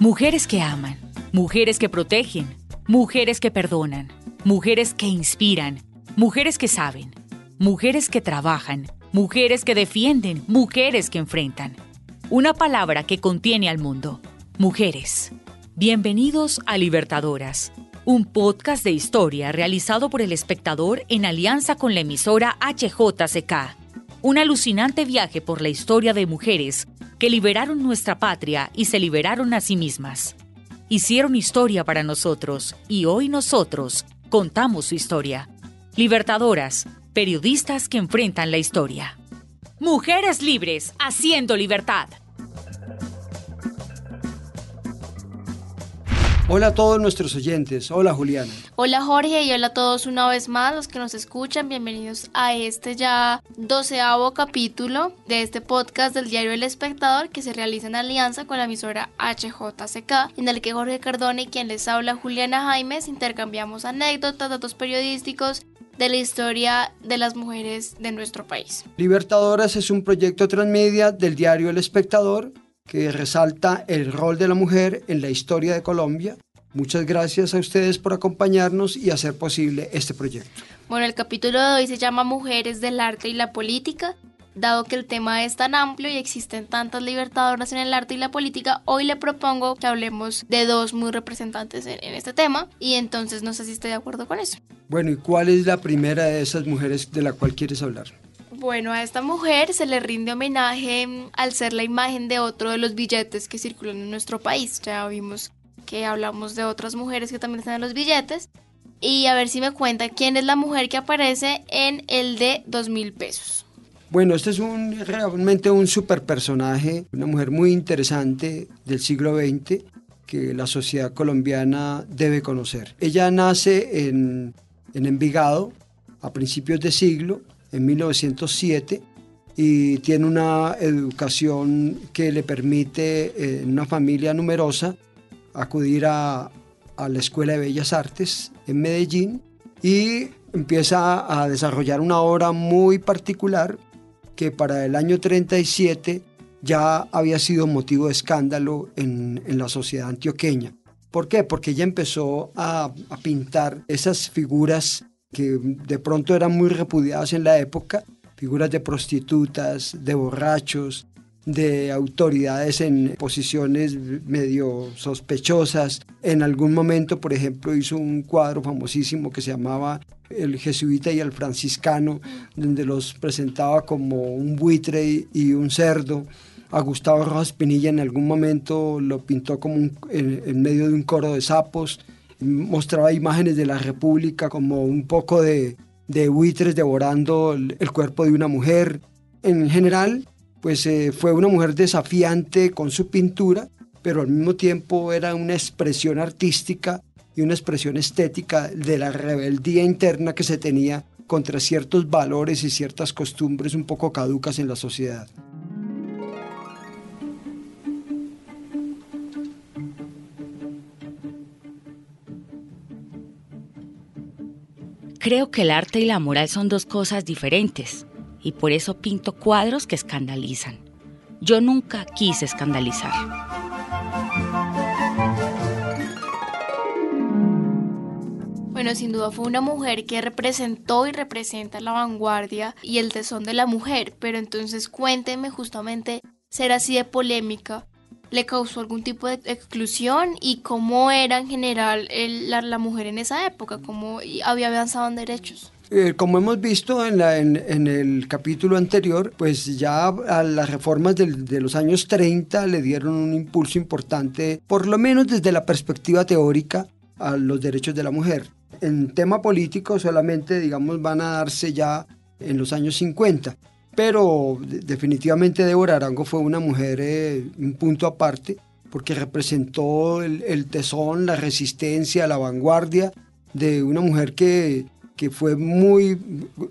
Mujeres que aman, mujeres que protegen, mujeres que perdonan, mujeres que inspiran, mujeres que saben, mujeres que trabajan, mujeres que defienden, mujeres que enfrentan. Una palabra que contiene al mundo. Mujeres. Bienvenidos a Libertadoras, un podcast de historia realizado por el espectador en alianza con la emisora HJCK. Un alucinante viaje por la historia de mujeres que liberaron nuestra patria y se liberaron a sí mismas. Hicieron historia para nosotros y hoy nosotros contamos su historia. Libertadoras, periodistas que enfrentan la historia. Mujeres libres, haciendo libertad. Hola a todos nuestros oyentes. Hola Juliana. Hola Jorge y hola a todos una vez más los que nos escuchan. Bienvenidos a este ya doceavo capítulo de este podcast del diario El Espectador que se realiza en alianza con la emisora HJCK en el que Jorge Cardone y quien les habla Juliana Jaimes intercambiamos anécdotas, datos periodísticos de la historia de las mujeres de nuestro país. Libertadoras es un proyecto transmedia del diario El Espectador que resalta el rol de la mujer en la historia de Colombia. Muchas gracias a ustedes por acompañarnos y hacer posible este proyecto. Bueno, el capítulo de hoy se llama Mujeres del arte y la política. Dado que el tema es tan amplio y existen tantas libertadoras en el arte y la política, hoy le propongo que hablemos de dos muy representantes en, en este tema y entonces no sé si estoy de acuerdo con eso. Bueno, ¿y cuál es la primera de esas mujeres de la cual quieres hablar? Bueno, a esta mujer se le rinde homenaje al ser la imagen de otro de los billetes que circulan en nuestro país. Ya vimos que hablamos de otras mujeres que también están en los billetes. Y a ver si me cuenta quién es la mujer que aparece en el de dos mil pesos. Bueno, este es un, realmente un super personaje, una mujer muy interesante del siglo XX que la sociedad colombiana debe conocer. Ella nace en, en Envigado a principios de siglo, en 1907, y tiene una educación que le permite, eh, en una familia numerosa, acudir a, la Escuela de Bellas Artes en Medellín y empieza a desarrollar una obra muy particular que para el año 37 ya había sido motivo de escándalo en, la sociedad antioqueña. ¿Por qué? Porque ella empezó a pintar esas figuras que de pronto eran muy repudiadas en la época, figuras de prostitutas, de borrachos, de autoridades en posiciones medio sospechosas. En algún momento, por ejemplo, hizo un cuadro famosísimo que se llamaba El jesuita y el franciscano, donde los presentaba como un buitre y un cerdo. A Gustavo Rojas Pinilla en algún momento lo pintó como un- en, medio de un coro de sapos. Mostraba imágenes de la República como un poco de, de buitres devorando el cuerpo de una mujer. En general, pues eh, fue una mujer desafiante con su pintura, pero al mismo tiempo era una expresión artística y una expresión estética de la rebeldía interna que se tenía contra ciertos valores y ciertas costumbres un poco caducas en la sociedad. Creo que el arte y la moral son dos cosas diferentes y por eso pinto cuadros que escandalizan. Yo nunca quise escandalizar. Bueno, sin duda fue una mujer que representó y representa la vanguardia y el tesón de la mujer, pero entonces cuénteme justamente ser así de polémica. ¿Le causó algún tipo de exclusión y cómo era en general el- la, la mujer en esa época? ¿Cómo había avanzado en derechos? Eh, como hemos visto en, la- en- en el capítulo anterior, pues ya a las reformas del- de los años 30 le dieron un impulso importante, por lo menos desde la perspectiva teórica, a los derechos de la mujer. En tema político solamente, digamos, van a darse ya en los años 50. Pero de- definitivamente Débora Arango fue una mujer, eh, un punto aparte, porque representó el, el tesón, la resistencia, la vanguardia de una mujer que, que fue muy,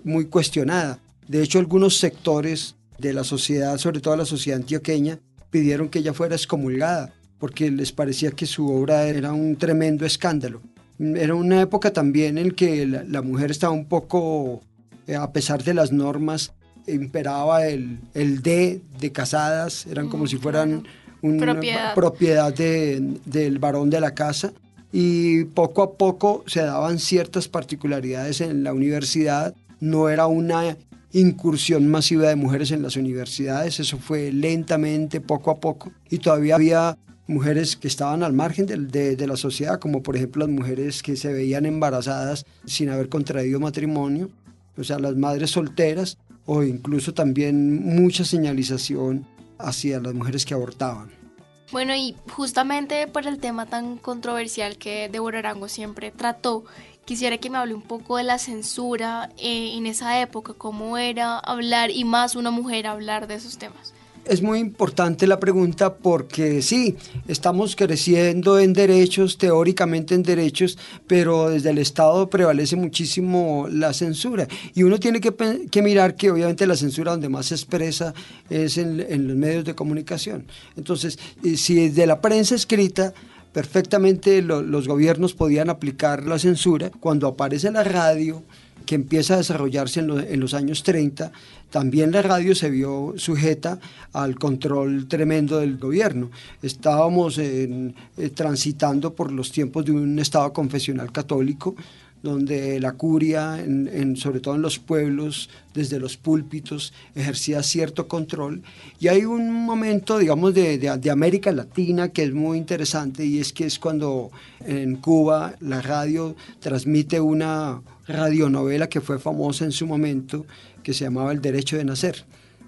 muy cuestionada. De hecho, algunos sectores de la sociedad, sobre todo la sociedad antioqueña, pidieron que ella fuera excomulgada, porque les parecía que su obra era un tremendo escándalo. Era una época también en que la, la mujer estaba un poco, eh, a pesar de las normas, imperaba el, el D de casadas, eran como Mm, si fueran una Propiedad. propiedad de- del varón de la casa y poco a poco se daban ciertas particularidades en la universidad. No era una incursión masiva de mujeres en las universidades, eso fue lentamente, poco a poco, y todavía había mujeres que estaban al margen de la sociedad, como por ejemplo las mujeres que se veían embarazadas sin haber contraído matrimonio, o sea, las madres solteras, o incluso también mucha señalización hacia las mujeres que abortaban. Bueno, y justamente por el tema tan controversial que Débora Arango siempre trató, quisiera que me hable un poco de la censura eh, en esa época, cómo era hablar y más una mujer hablar de esos temas. Es muy importante la pregunta porque sí, estamos creciendo en derechos, teóricamente en derechos, pero desde el Estado prevalece muchísimo la censura. Y uno tiene que, mirar que obviamente la censura donde más se expresa es en, los medios de comunicación. Entonces, eh, si desde la prensa escrita perfectamente lo- los gobiernos podían aplicar la censura, cuando aparece la radio, que empieza a desarrollarse en los años 30, también la radio se vio sujeta al control tremendo del gobierno. Estábamos en- eh, transitando por los tiempos de un Estado confesional católico, donde la curia, sobre todo en los pueblos, desde los púlpitos, ejercía cierto control. Y hay un momento, digamos, de, de- de América Latina que es muy interesante y es que es cuando en Cuba la radio transmite una radionovela que fue famosa en su momento, que se llamaba El Derecho de Nacer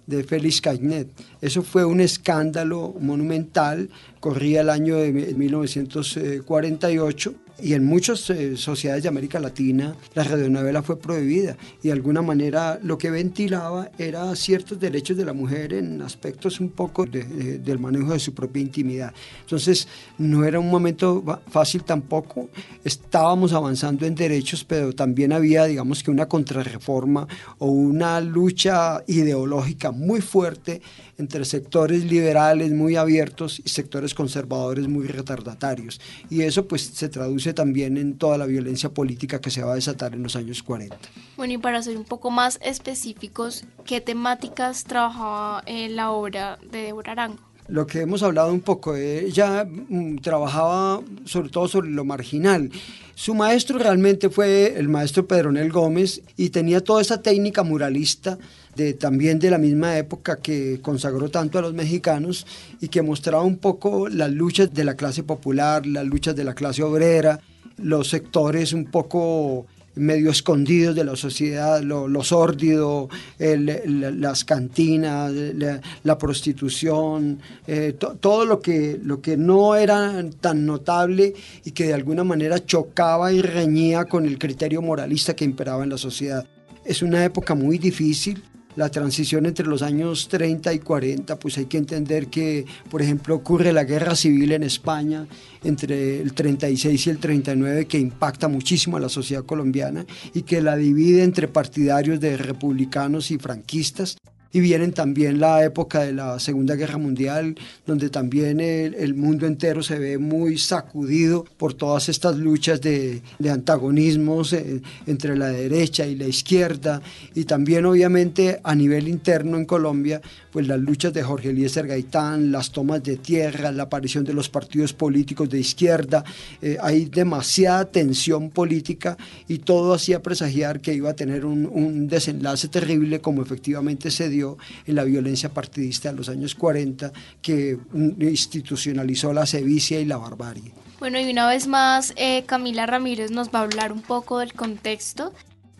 de Félix Cagnet. Eso fue un escándalo monumental, corría el año de 1948 y en muchas eh, sociedades de América Latina la radionovela fue prohibida y de alguna manera lo que ventilaba era ciertos derechos de la mujer en aspectos un poco de- de- del manejo de su propia intimidad. Entonces no era un momento fácil tampoco, estábamos avanzando en derechos, pero también había digamos que una contrarreforma o una lucha ideológica muy fuerte entre sectores liberales muy abiertos y sectores conservadores muy retardatarios. Y eso pues se traduce también en toda la violencia política que se va a desatar en los años 40. Bueno, y para ser un poco más específicos, ¿qué temáticas trabajaba en la obra de Débora Arango? Lo que hemos hablado un poco, ella mm, trabajaba sobre todo sobre lo marginal. Su maestro realmente fue el maestro Pedronel Gómez y tenía toda esa técnica muralista de, también de la misma época que consagró tanto a los mexicanos y que mostraba un poco las luchas de la clase popular, las luchas de la clase obrera, los sectores un poco medio escondidos de la sociedad, lo, lo sórdido, el- el- las cantinas, la, la prostitución, eh, to- todo lo que, lo que no era tan notable y que de alguna manera chocaba y reñía con el criterio moralista que imperaba en la sociedad. Es una época muy difícil, la transición entre los años 30 y 40, pues hay que entender que, por ejemplo, ocurre la guerra civil en España entre el 36 y el 39 que impacta muchísimo a la sociedad colombiana y que la divide entre partidarios de republicanos y franquistas. Y vienen también la época de la Segunda Guerra Mundial, donde también el, el mundo entero se ve muy sacudido por todas estas luchas de, de antagonismos eh, entre la derecha y la izquierda, y también obviamente a nivel interno en Colombia, pues las luchas de Jorge Eliezer Gaitán, las tomas de tierra, la aparición de los partidos políticos de izquierda, eh, hay demasiada tensión política y todo hacía presagiar que iba a tener un, un desenlace terrible como efectivamente se dio en la violencia partidista de los años 40 que mm, institucionalizó la sevicia y la barbarie. Bueno, y una vez más, eh, Camila Ramírez nos va a hablar un poco del contexto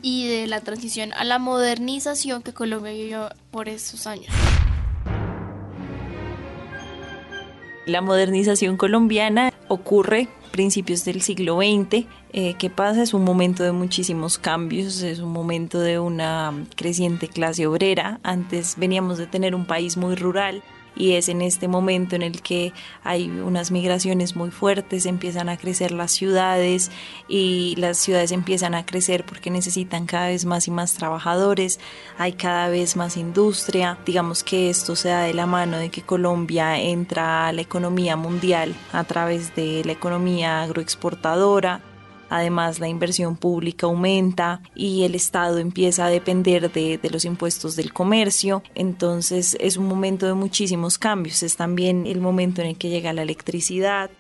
y de la transición a la modernización que Colombia vivió por esos años. La modernización colombiana ocurre principios del siglo XX. Eh, ¿Qué pasa? Es un momento de muchísimos cambios, es un momento de una creciente clase obrera. Antes veníamos de tener un país muy rural y es en este momento en el que hay unas migraciones muy fuertes, empiezan a crecer las ciudades y las ciudades empiezan a crecer porque necesitan cada vez más y más trabajadores, hay cada vez más industria, digamos que esto se da de la mano de que Colombia entra a la economía mundial a través de la economía agroexportadora, Además, la inversión pública aumenta y el Estado empieza a depender de, los impuestos del comercio. Entonces, es un momento de muchísimos cambios. Es también el momento en el que llega la electricidad.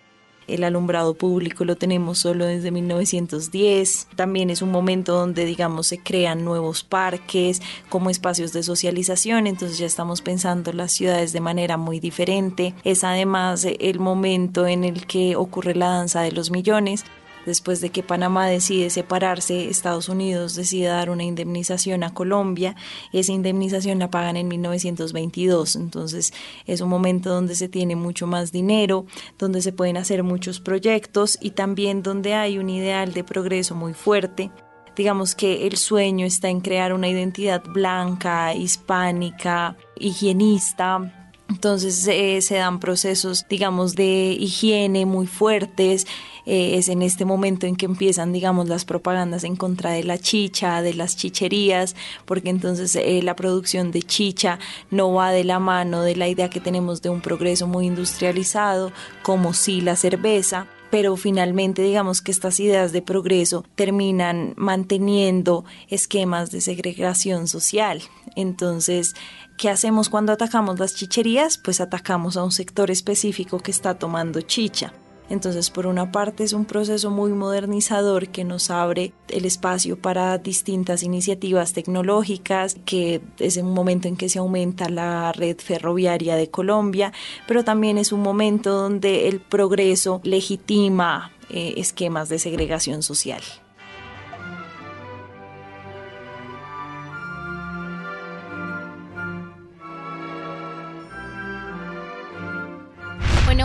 El alumbrado público lo tenemos solo desde 1910. También es un momento donde, digamos, se crean nuevos parques como espacios de socialización. Entonces ya estamos pensando las ciudades de manera muy diferente. Es además el momento en el que ocurre la danza de los millones después de que Panamá decide separarse, Estados Unidos decide dar una indemnización a Colombia, esa indemnización la pagan en 1922, entonces es un momento donde se tiene mucho más dinero, donde se pueden hacer muchos proyectos y también donde hay un ideal de progreso muy fuerte. Digamos que el sueño está en crear una identidad blanca, hispánica, higienista, entonces eh, se dan procesos, digamos, de higiene muy fuertes. Eh, es en este momento en que empiezan, digamos, las propagandas en contra de la chicha, de las chicherías, porque entonces eh, la producción de chicha no va de la mano de la idea que tenemos de un progreso muy industrializado, como si la cerveza pero finalmente digamos que estas ideas de progreso terminan manteniendo esquemas de segregación social. Entonces, ¿qué hacemos cuando atacamos las chicherías? Pues atacamos a un sector específico que está tomando chicha. Entonces, por una parte es un proceso muy modernizador que nos abre el espacio para distintas iniciativas tecnológicas, que es un momento en que se aumenta la red ferroviaria de Colombia, pero también es un momento donde el progreso legitima eh, esquemas de segregación social.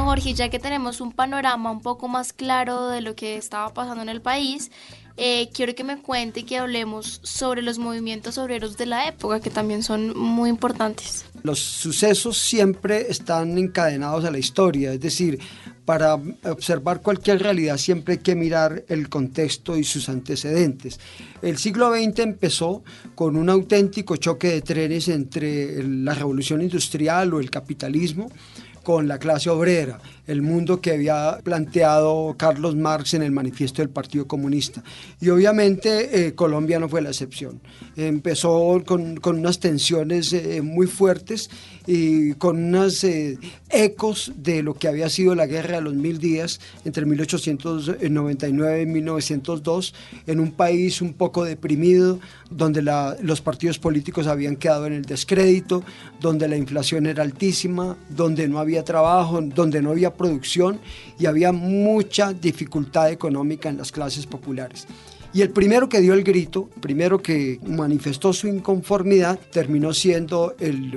Jorge, ya que tenemos un panorama un poco más claro de lo que estaba pasando en el país, eh, quiero que me cuente y que hablemos sobre los movimientos obreros de la época, que también son muy importantes. Los sucesos siempre están encadenados a la historia, es decir, para observar cualquier realidad siempre hay que mirar el contexto y sus antecedentes. El siglo XX empezó con un auténtico choque de trenes entre la revolución industrial o el capitalismo con la clase obrera, el mundo que había planteado Carlos Marx en el manifiesto del Partido Comunista. Y obviamente eh, Colombia no fue la excepción. Empezó con, unas tensiones eh, muy fuertes y con unos eh, ecos de lo que había sido la guerra de los mil días entre 1899 y 1902, en un país un poco deprimido, donde los partidos políticos habían quedado en el descrédito, donde la inflación era altísima, donde no había trabajo, donde no había producción y había mucha dificultad económica en las clases populares. Y el primero que dio el grito, primero que manifestó su inconformidad, terminó siendo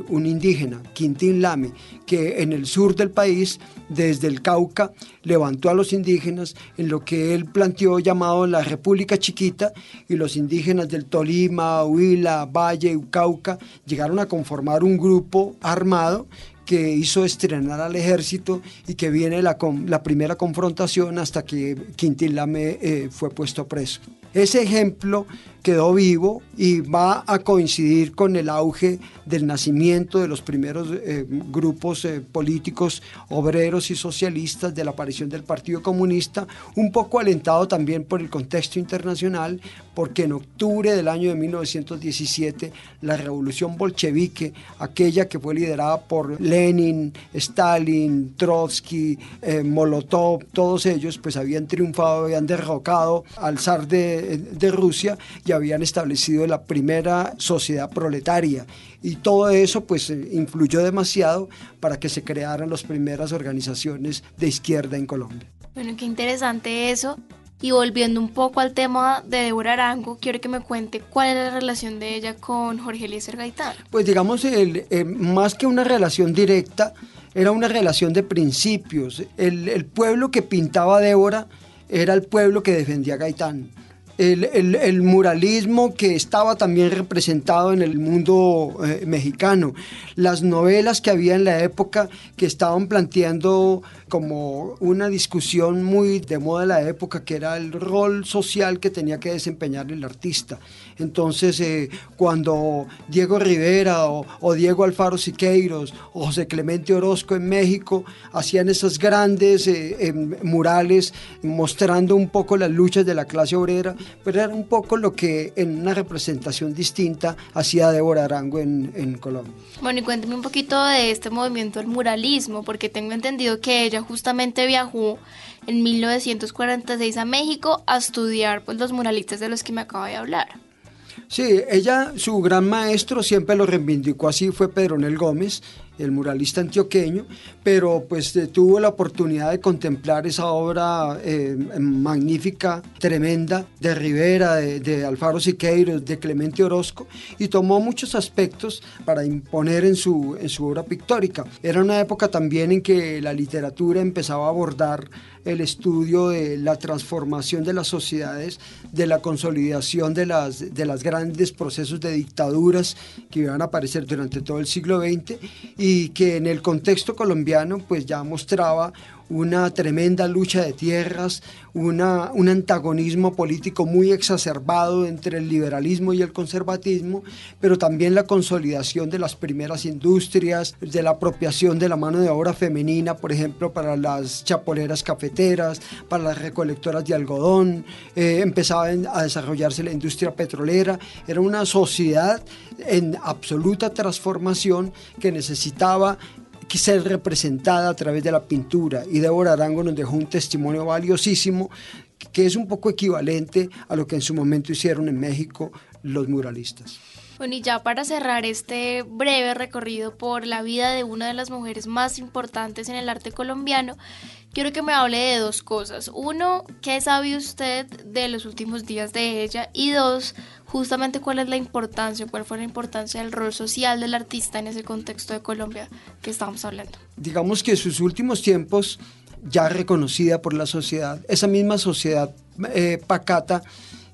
un indígena, Quintín Lame, que en el sur del país, desde el Cauca, levantó a los indígenas en lo que él planteó llamado la República Chiquita, y los indígenas del Tolima, Huila, Valle, Cauca, llegaron a conformar un grupo armado que hizo estrenar al ejército y que viene la, la primera confrontación hasta que Quintín Lame eh, fue puesto preso. Ese ejemplo quedó vivo y va a coincidir con el auge del nacimiento de los primeros eh, grupos eh, políticos obreros y socialistas, de la aparición del Partido Comunista, un poco alentado también por el contexto internacional, porque en octubre del año de 1917 la revolución bolchevique, aquella que fue liderada por Lenin, Stalin, Trotsky, eh, Molotov, todos ellos pues habían triunfado, habían derrocado al zar de, de Rusia y habían establecido la primera sociedad proletaria y todo eso pues eh, influyó demasiado para que se crearan las primeras organizaciones de izquierda en Colombia. Bueno, qué interesante eso. Y volviendo un poco al tema de Débora Arango, quiero que me cuente cuál es la relación de ella con Jorge Eliezer Gaitán. Pues digamos, el, eh, más que una relación directa, era una relación de principios. El, el pueblo que pintaba Débora era el pueblo que defendía a Gaitán. El, muralismo que estaba también representado en el mundo eh, mexicano, las novelas que había en la época que estaban planteando como una discusión muy de moda de la época, que era el rol social que tenía que desempeñar el artista. Entonces, eh, cuando Diego Rivera o, o Diego Alfaro Siqueiros o José Clemente Orozco en México hacían esas grandes eh, em, murales mostrando un poco las luchas de la clase obrera, pero era un poco lo que en una representación distinta hacía Débora Arango en, en Colombia. Bueno, y cuénteme un poquito de este movimiento del muralismo, porque tengo entendido que ella justamente viajó en 1946 a México a estudiar pues, los muralistas de los que me acaba de hablar. Sí, ella, su gran maestro siempre lo reivindicó así, fue Pedronel Gómez, el muralista antioqueño, pero pues eh, tuvo la oportunidad de contemplar esa obra eh, magnífica, tremenda, de Rivera, de, de Alfaro Siqueiros, de Clemente Orozco, y tomó muchos aspectos para imponer en su, en su obra pictórica. Era una época también en que la literatura empezaba a abordar el estudio de la transformación de las sociedades, de la consolidación de las, de las grandes procesos de dictaduras que iban a aparecer durante todo el siglo XX y que en el contexto colombiano pues ya mostraba una tremenda lucha de tierras, una, un antagonismo político muy exacerbado entre el liberalismo y el conservatismo, pero también la consolidación de las primeras industrias, de la apropiación de la mano de obra femenina, por ejemplo, para las chapoleras cafeteras, para las recolectoras de algodón, eh, empezaba a desarrollarse la industria petrolera, era una sociedad en absoluta transformación que necesitaba que ser representada a través de la pintura. Y Débora Arango nos dejó un testimonio valiosísimo que es un poco equivalente a lo que en su momento hicieron en México los muralistas. Bueno, y ya para cerrar este breve recorrido por la vida de una de las mujeres más importantes en el arte colombiano, quiero que me hable de dos cosas. Uno, ¿qué sabe usted de los últimos días de ella? Y dos, justamente cuál es la importancia, cuál fue la importancia del rol social del artista en ese contexto de Colombia que estamos hablando. Digamos que sus últimos tiempos, ya reconocida por la sociedad, esa misma sociedad eh, pacata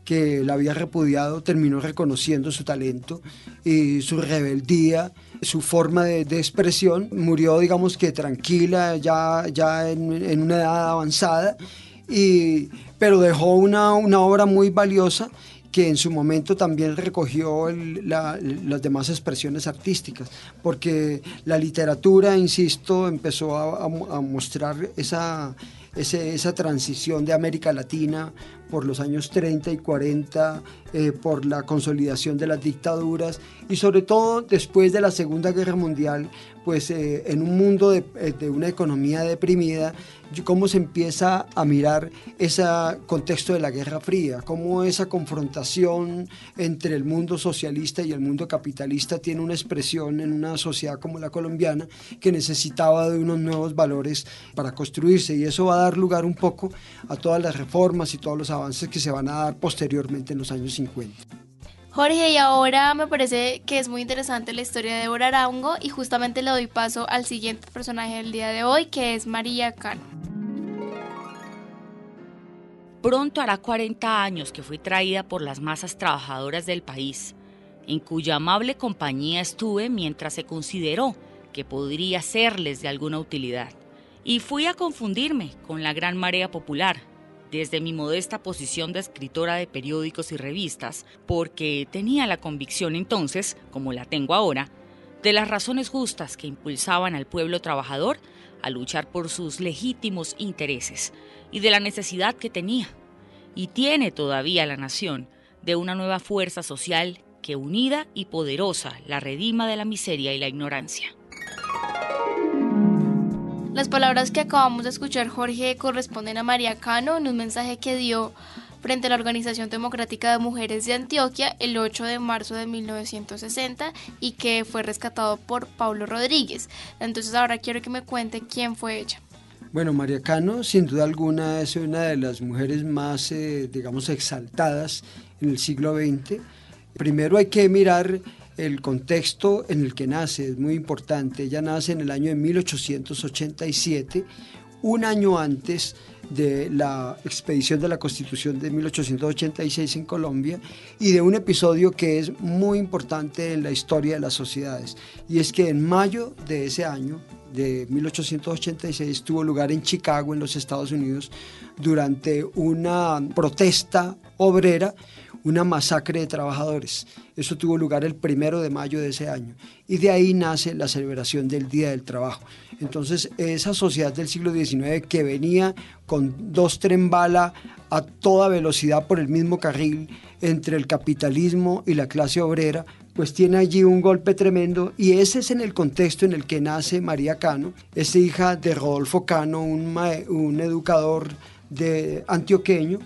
que la había repudiado, terminó reconociendo su talento y su rebeldía, su forma de, de expresión. Murió, digamos que tranquila, ya, ya en, en una edad avanzada, y, pero dejó una, una obra muy valiosa que en su momento también recogió el- la- las demás expresiones artísticas, porque la literatura, insisto, empezó a, a- mostrar esa, ese- esa transición de América Latina por los años 30 y 40, eh, por la consolidación de las dictaduras y sobre todo después de la Segunda Guerra Mundial, pues eh, en un mundo de, eh, una economía deprimida, cómo se empieza a mirar ese contexto de la Guerra Fría, cómo esa confrontación entre el mundo socialista y el mundo capitalista tiene una expresión en una sociedad como la colombiana que necesitaba de unos nuevos valores para construirse y eso va a dar lugar un poco a todas las reformas y todos los avances que se van a dar posteriormente en los años 50. Jorge, y ahora me parece que es muy interesante la historia de Débora Arango y justamente le doy paso al siguiente personaje del día de hoy, que es María Cano. Pronto hará 40 años que fui traída por las masas trabajadoras del país, en cuya amable compañía estuve mientras se consideró que podría serles de alguna utilidad. Y fui a confundirme con la gran marea popular, desde mi modesta posición de escritora de periódicos y revistas, porque tenía la convicción entonces, como la tengo ahora, de las razones justas que impulsaban al pueblo trabajador a luchar por sus legítimos intereses y de la necesidad que tenía, y tiene todavía la nación, de una nueva fuerza social que unida y poderosa la redima de la miseria y la ignorancia. Las palabras que acabamos de escuchar, Jorge, corresponden a María Cano en un mensaje que dio frente a la Organización Democrática de Mujeres de Antioquia el 8 de marzo de 1960 y que fue rescatado por Pablo Rodríguez. Entonces ahora quiero que me cuente quién fue ella. Bueno, María Cano, sin duda alguna, es una de las mujeres más, eh, digamos, exaltadas en el siglo XX. Primero hay que mirar el contexto en el que nace, es muy importante. Ella nace en el año de 1887, un año antes de la expedición de la Constitución de 1886 en Colombia y de un episodio que es muy importante en la historia de las sociedades. Y es que en mayo de ese año, de 1886, tuvo lugar en Chicago, en los Estados Unidos, durante una protesta obrera una masacre de trabajadores. Eso tuvo lugar el primero de mayo de ese año. Y de ahí nace la celebración del Día del Trabajo. Entonces, esa sociedad del siglo XIX que venía con dos tren bala a toda velocidad por el mismo carril entre el capitalismo y la clase obrera, pues tiene allí un golpe tremendo y ese es en el contexto en el que nace María Cano, es hija de Rodolfo Cano, un, un educador de antioqueño,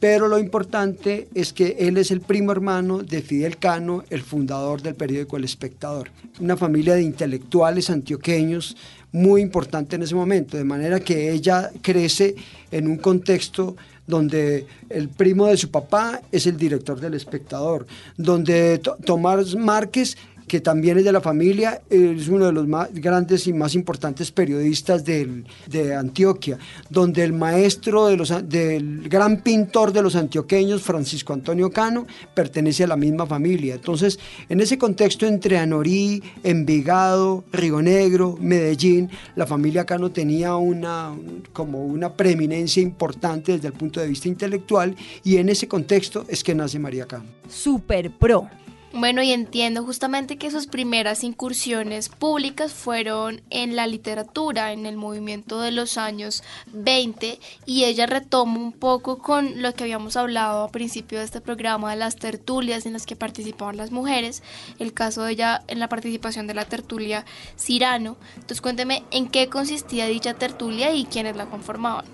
pero lo importante es que él es el primo hermano de Fidel Cano, el fundador del periódico El Espectador. Una familia de intelectuales antioqueños muy importante en ese momento, de manera que ella crece en un contexto donde el primo de su papá es el director del espectador, donde Tomás Márquez que también es de la familia, es uno de los más grandes y más importantes periodistas de Antioquia, donde el maestro del gran pintor de los antioqueños, Francisco Antonio Cano, pertenece a la misma familia. Entonces, en ese contexto entre Anorí, Envigado, Río Negro, Medellín, la familia Cano tenía una, como una preeminencia importante desde el punto de vista intelectual y en ese contexto es que nace María Cano. Super Pro. Bueno, y entiendo justamente que sus primeras incursiones públicas fueron en la literatura, en el movimiento de los años 20, y ella retoma un poco con lo que habíamos hablado a principio de este programa de las tertulias en las que participaban las mujeres, el caso de ella en la participación de la tertulia Cirano. Entonces cuénteme en qué consistía dicha tertulia y quiénes la conformaban.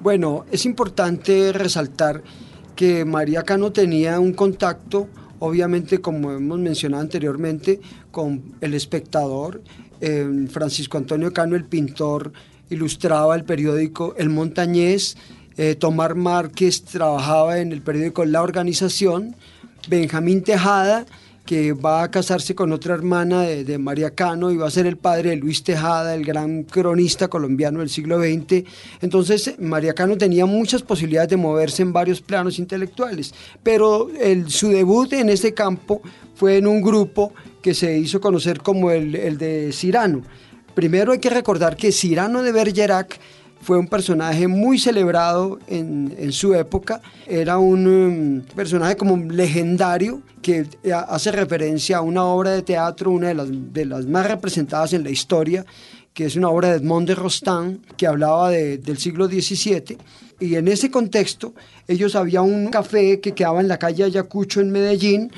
Bueno, es importante resaltar que María Cano tenía un contacto obviamente como hemos mencionado anteriormente, con el espectador, eh, Francisco Antonio Cano, el pintor, ilustraba el periódico El Montañés, eh, Tomar Márquez trabajaba en el periódico La Organización, Benjamín Tejada, que va a casarse con otra hermana de, María Cano y va a ser el padre de Luis Tejada, el gran cronista colombiano del siglo XX. Entonces, María Cano tenía muchas posibilidades de moverse en varios planos intelectuales, pero su debut en este campo fue en un grupo que se hizo conocer como el, el de Cirano. Primero hay que recordar que Cirano de Bergerac fue un personaje muy celebrado en, su época, era un um, personaje como legendario que hace referencia a una obra de teatro, una de las, más representadas en la historia, que es una obra de Edmond de Rostand, que hablaba de, del siglo XVII. Y en ese contexto, ellos había un café que quedaba en la calle Ayacucho en Medellín,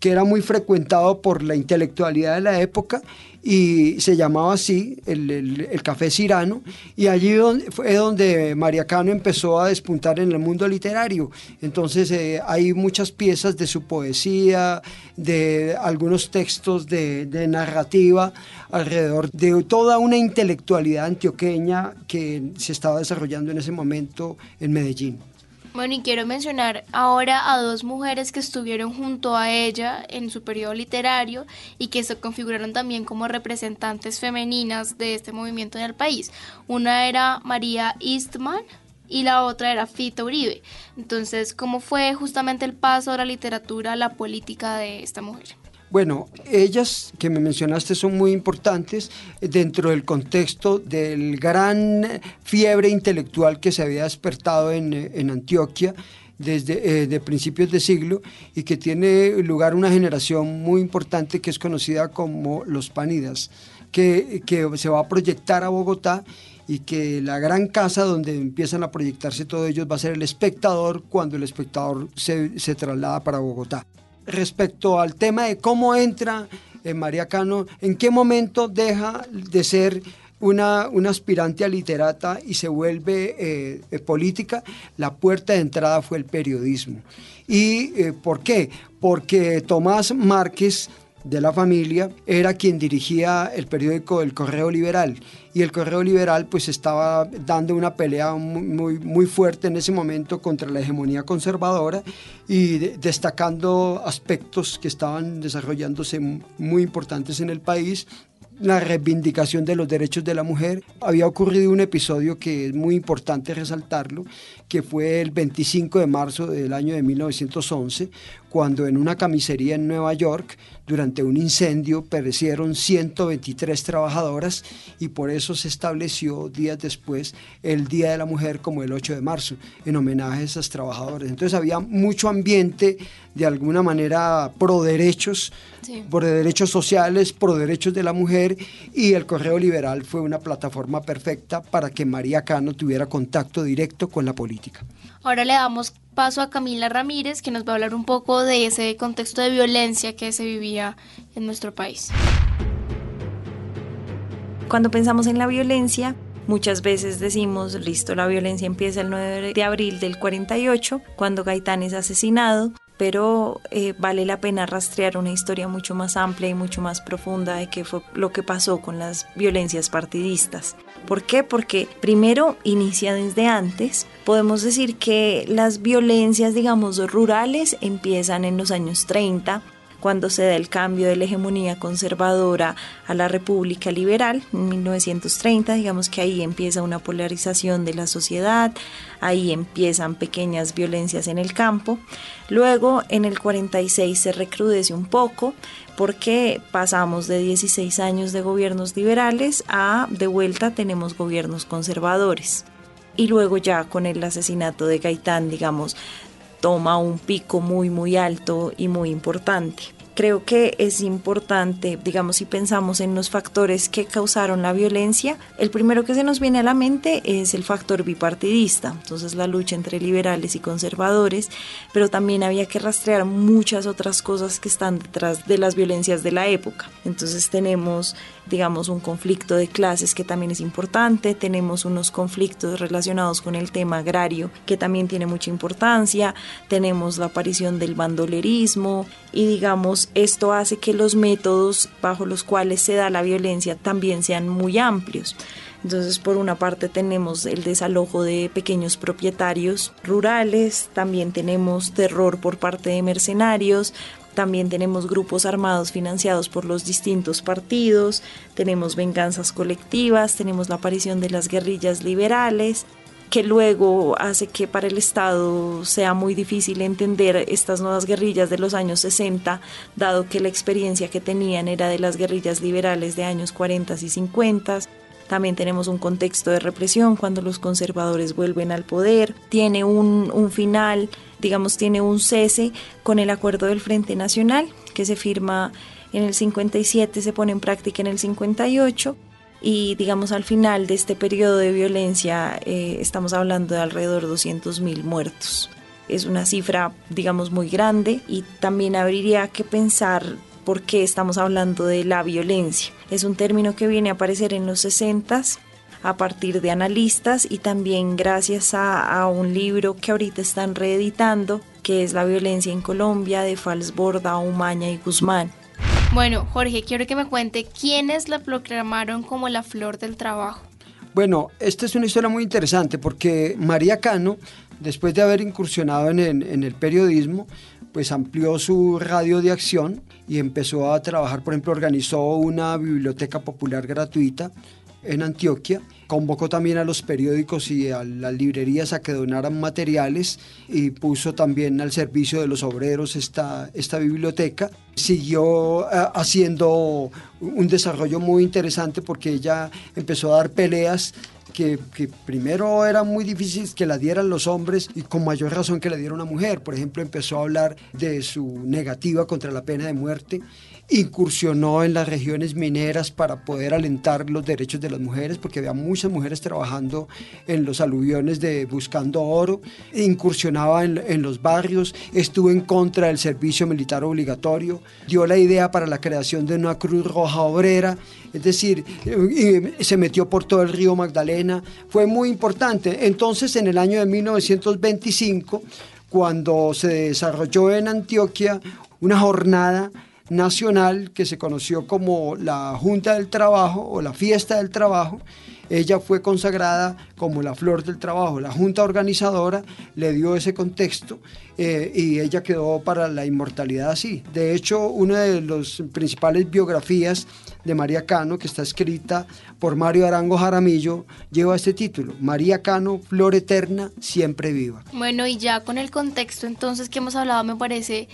que era muy frecuentado por la intelectualidad de la época y se llamaba así, el, el, Café Cirano, y allí fue donde María Cano empezó a despuntar en el mundo literario. Entonces eh, hay muchas piezas de su poesía, de algunos textos de, narrativa alrededor de toda una intelectualidad antioqueña que se estaba desarrollando en ese momento en Medellín. Bueno, y quiero mencionar ahora a dos mujeres que estuvieron junto a ella en su periodo literario y que se configuraron también como representantes femeninas de este movimiento en el país. Una era María Eastman y la otra era Fita Uribe. Entonces, ¿cómo fue justamente el paso de la literatura a la política de esta mujer? Bueno, ellas que me mencionaste son muy importantes dentro del contexto del gran fiebre intelectual que se había despertado en, en Antioquia desde eh, de principios de siglo y que tiene lugar una generación muy importante que es conocida como los Panidas, que, que se va a proyectar a Bogotá y que la gran casa donde empiezan a proyectarse todos ellos va a ser el espectador cuando el espectador se, se traslada para Bogotá. Respecto al tema de cómo entra eh, María Cano, en qué momento deja de ser una, aspirante a literata y se vuelve eh, eh, política, la puerta de entrada fue el periodismo. ¿Y por qué? Porque Tomás Márquez de la familia era quien dirigía el periódico El Correo Liberal y el Correo Liberal pues estaba dando una pelea muy, muy, muy fuerte en ese momento contra la hegemonía conservadora y de- destacando aspectos que estaban desarrollándose muy importantes en el país la reivindicación de los derechos de la mujer. Había ocurrido un episodio que es muy importante resaltarlo, que fue el 25 de marzo del año de 1911, cuando en una camisería en Nueva York, durante un incendio, perecieron 123 trabajadoras y por eso se estableció días después el Día de la Mujer como el 8 de marzo, en homenaje a esas trabajadoras. Entonces había mucho ambiente de alguna manera pro derechos, Sí. por derechos sociales, pro derechos de la mujer y el Correo Liberal fue una plataforma perfecta para que María Cano tuviera contacto directo con la política. Ahora le damos paso a Camila Ramírez, que nos va a hablar un poco de ese contexto de violencia que se vivía en nuestro país. Cuando pensamos en la violencia, muchas veces decimos, listo, la violencia empieza el 9 de abril del 48, cuando Gaitán es asesinado, pero eh, vale la pena rastrear una historia mucho más amplia y mucho más profunda de qué fue lo que pasó con las violencias partidistas. ¿Por qué? Porque primero inicia desde antes. Podemos decir que las violencias, digamos, rurales empiezan en los años 30, cuando se da el cambio de la hegemonía conservadora a la República Liberal en 1930, digamos que ahí empieza una polarización de la sociedad, ahí empiezan pequeñas violencias en el campo. Luego en el 46 se recrudece un poco porque pasamos de 16 años de gobiernos liberales a de vuelta tenemos gobiernos conservadores. Y luego ya con el asesinato de Gaitán, digamos, toma un pico muy muy alto y muy importante. Creo que es importante, digamos, si pensamos en los factores que causaron la violencia, el primero que se nos viene a la mente es el factor bipartidista, entonces la lucha entre liberales y conservadores, pero también había que rastrear muchas otras cosas que están detrás de las violencias de la época. Entonces tenemos, digamos, un conflicto de clases que también es importante, tenemos unos conflictos relacionados con el tema agrario que también tiene mucha importancia, tenemos la aparición del bandolerismo y digamos esto hace que los métodos bajo los cuales se da la violencia también sean muy amplios. Entonces, por una parte tenemos el desalojo de pequeños propietarios rurales, también tenemos terror por parte de mercenarios, también tenemos grupos armados financiados por los distintos partidos, tenemos venganzas colectivas, tenemos la aparición de las guerrillas liberales, que luego hace que para el Estado sea muy difícil entender estas nuevas guerrillas de los años 60, dado que la experiencia que tenían era de las guerrillas liberales de años 40 y 50. También tenemos un contexto de represión cuando los conservadores vuelven al poder. Tiene un, un final, digamos, tiene un cese con el acuerdo del Frente Nacional que se firma en el 57, se pone en práctica en el 58 y digamos al final de este periodo de violencia eh, estamos hablando de alrededor de 200.000 muertos. Es una cifra digamos muy grande y también habría que pensar por qué estamos hablando de la violencia. Es un término que viene a aparecer en los 60 a partir de analistas y también gracias a, a un libro que ahorita están reeditando que es La violencia en Colombia de Falsborda, Umaña y Guzmán. Bueno, Jorge, quiero que me cuente quiénes la proclamaron como la flor del trabajo. Bueno, esta es una historia muy interesante porque María Cano, después de haber incursionado en el, periodismo, pues amplió su radio de acción y empezó a trabajar, por ejemplo, organizó una biblioteca popular gratuita en Antioquia convocó también a los periódicos y a las librerías a que donaran materiales y puso también al servicio de los obreros esta, esta biblioteca. Siguió eh, haciendo un desarrollo muy interesante porque ella empezó a dar peleas que, primero era muy difícil que la dieran los hombres y con mayor razón que la diera una mujer. Por ejemplo, empezó a hablar de su negativa contra la pena de muerte incursionó en las regiones mineras para poder alentar los derechos de las mujeres, porque había muchas mujeres trabajando en los aluviones de buscando oro, incursionaba en, los barrios, estuvo en contra del servicio militar obligatorio, dio la idea para la creación de una Cruz Roja Obrera, es decir, se metió por todo el río Magdalena, fue muy importante. Entonces, en el año de 1925, cuando se desarrolló en Antioquia una jornada nacional que se conoció como la Junta del Trabajo o la Fiesta del Trabajo. Ella fue consagrada como la flor del trabajo. La junta organizadora le dio ese contexto eh, y ella quedó para la inmortalidad así. De hecho, una de las principales biografías de María Cano, que está escrita por Mario Arango Jaramillo, lleva este título, María Cano, Flor Eterna, siempre viva. Bueno, y ya con el contexto entonces que hemos hablado, me parece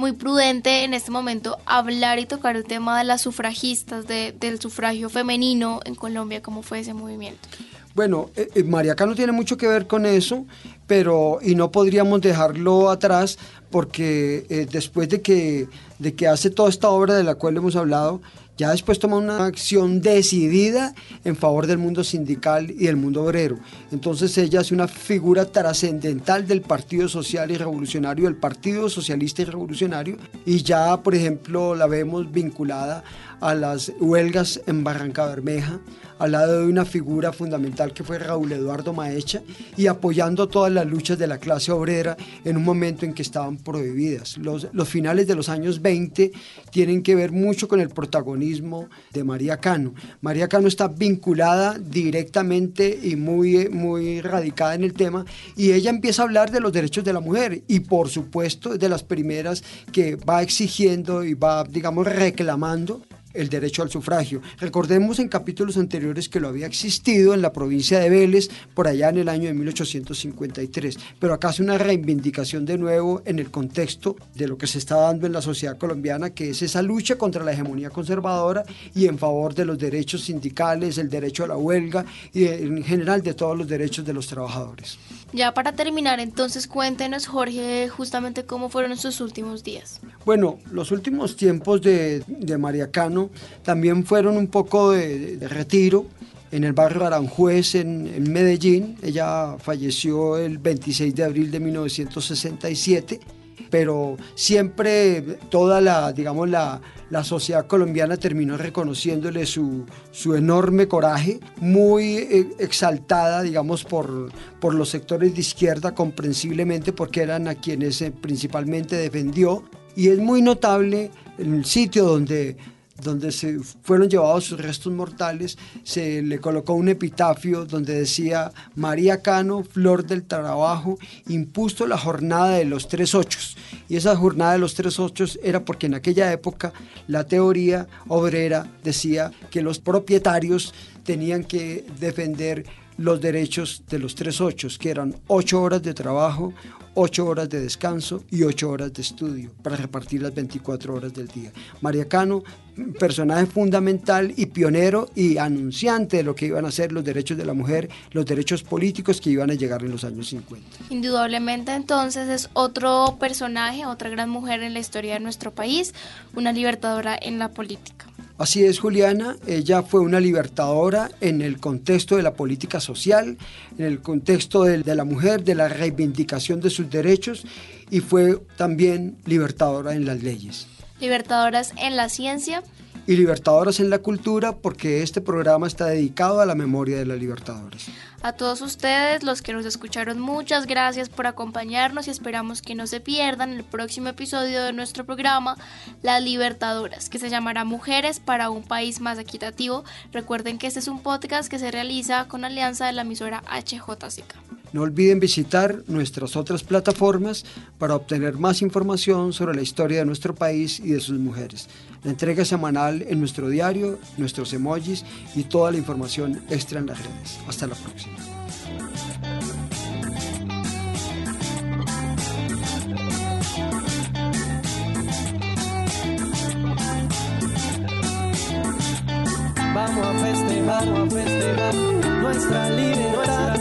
muy prudente en este momento hablar y tocar el tema de las sufragistas, de, del sufragio femenino en Colombia, cómo fue ese movimiento. Bueno, eh, eh, María Cano tiene mucho que ver con eso, pero y no podríamos dejarlo atrás porque eh, después de que, de que hace toda esta obra de la cual hemos hablado, ya después toma una acción decidida en favor del mundo sindical y del mundo obrero. Entonces ella es una figura trascendental del Partido Social y Revolucionario, del Partido Socialista y Revolucionario, y ya, por ejemplo, la vemos vinculada a las huelgas en Barranca Bermeja, al lado de una figura fundamental que fue Raúl Eduardo Maecha y apoyando todas las luchas de la clase obrera en un momento en que estaban prohibidas. Los, los finales de los años 20 tienen que ver mucho con el protagonismo de María Cano. María Cano está vinculada directamente y muy, muy radicada en el tema y ella empieza a hablar de los derechos de la mujer y por supuesto de las primeras que va exigiendo y va, digamos, reclamando el derecho al sufragio. Recordemos en capítulos anteriores que lo había existido en la provincia de Vélez por allá en el año de 1853, pero acá hace una reivindicación de nuevo en el contexto de lo que se está dando en la sociedad colombiana, que es esa lucha contra la hegemonía conservadora y en favor de los derechos sindicales, el derecho a la huelga y en general de todos los derechos de los trabajadores. Ya para terminar, entonces cuéntenos, Jorge, justamente cómo fueron sus últimos días. Bueno, los últimos tiempos de, de María Cano también fueron un poco de, de retiro en el barrio Aranjuez en, en, Medellín. Ella falleció el 26 de abril de 1967, pero siempre toda la, digamos, la, la sociedad colombiana terminó reconociéndole su, su enorme coraje, muy eh, exaltada, digamos, por, por los sectores de izquierda, comprensiblemente, porque eran a quienes eh, principalmente defendió. Y es muy notable el sitio donde donde se fueron llevados sus restos mortales, se le colocó un epitafio donde decía María Cano, flor del trabajo, impuso la jornada de los tres ochos. Y esa jornada de los tres ochos era porque en aquella época la teoría obrera decía que los propietarios tenían que defender los derechos de los tres ochos, que eran ocho horas de trabajo, ocho horas de descanso y ocho horas de estudio para repartir las 24 horas del día. María Cano, personaje fundamental y pionero y anunciante de lo que iban a ser los derechos de la mujer, los derechos políticos que iban a llegar en los años 50. Indudablemente entonces es otro personaje, otra gran mujer en la historia de nuestro país, una libertadora en la política. Así es, Juliana, ella fue una libertadora en el contexto de la política social, en el contexto de, la mujer, de la reivindicación de sus derechos y fue también libertadora en las leyes. Libertadoras en la ciencia. Y libertadoras en la cultura porque este programa está dedicado a la memoria de las libertadoras. A todos ustedes, los que nos escucharon, muchas gracias por acompañarnos y esperamos que no se pierdan el próximo episodio de nuestro programa Las Libertadoras, que se llamará Mujeres para un País Más Equitativo. Recuerden que este es un podcast que se realiza con alianza de la emisora HJCK. No olviden visitar nuestras otras plataformas para obtener más información sobre la historia de nuestro país y de sus mujeres. La entrega semanal en nuestro diario, nuestros emojis y toda la información extra en las redes. Hasta la próxima. Vamos a festejar, vamos a festejar nuestra libertad.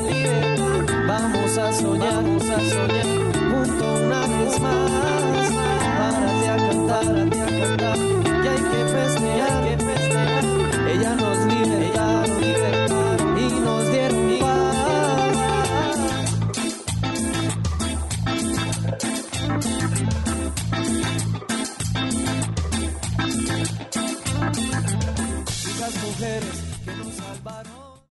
Vamos a soñar, vamos a soñar junto una vez más. Párate a cantar, párate a cantar.